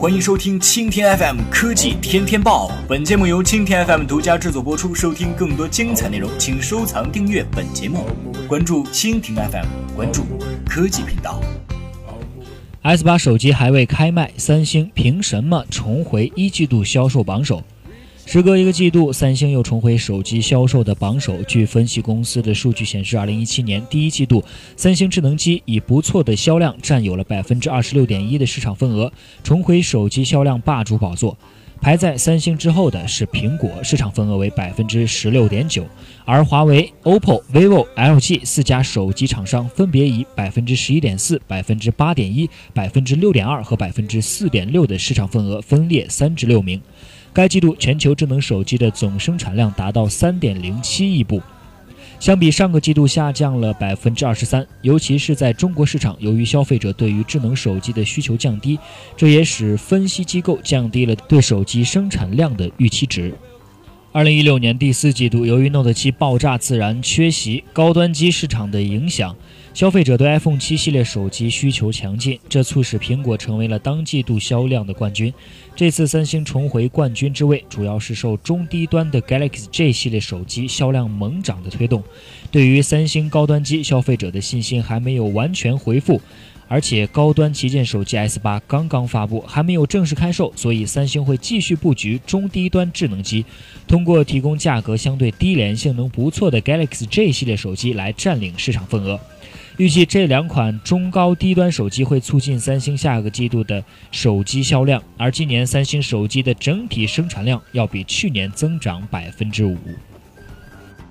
欢迎收听蜻蜓 FM 科技天天报。本节目由蜻蜓 FM 独家制作播出。收听更多精彩内容，请收藏订阅本节目，关注蜻蜓 FM，关注科技频道。S 八手机还未开卖，三星凭什么重回一季度销售榜首？时隔一个季度，三星又重回手机销售的榜首。据分析公司的数据显示，二零一七年第一季度，三星智能机以不错的销量占有了百分之二十六点一的市场份额，重回手机销量霸主宝座。排在三星之后的是苹果，市场份额为百分之十六点九，而华为、OPPO、vivo、LG 四家手机厂商分别以百分之十一点四、百分之八点一、百分之六点二和百分之四点六的市场份额分列三至六名。该季度全球智能手机的总生产量达到三点零七亿部，相比上个季度下降了百分之二十三。尤其是在中国市场，由于消费者对于智能手机的需求降低，这也使分析机构降低了对手机生产量的预期值。二零一六年第四季度，由于 Note 七爆炸自然缺席高端机市场的影响。消费者对 iPhone 七系列手机需求强劲，这促使苹果成为了当季度销量的冠军。这次三星重回冠军之位，主要是受中低端的 Galaxy J 系列手机销量猛涨的推动。对于三星高端机，消费者的信心还没有完全恢复，而且高端旗舰手机 S 八刚刚发布，还没有正式开售，所以三星会继续布局中低端智能机，通过提供价格相对低廉、性能不错的 Galaxy J 系列手机来占领市场份额。预计这两款中高低端手机会促进三星下个季度的手机销量，而今年三星手机的整体生产量要比去年增长百分之五。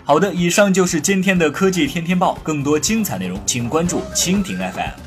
好的，以上就是今天的科技天天报，更多精彩内容请关注蜻蜓 FM。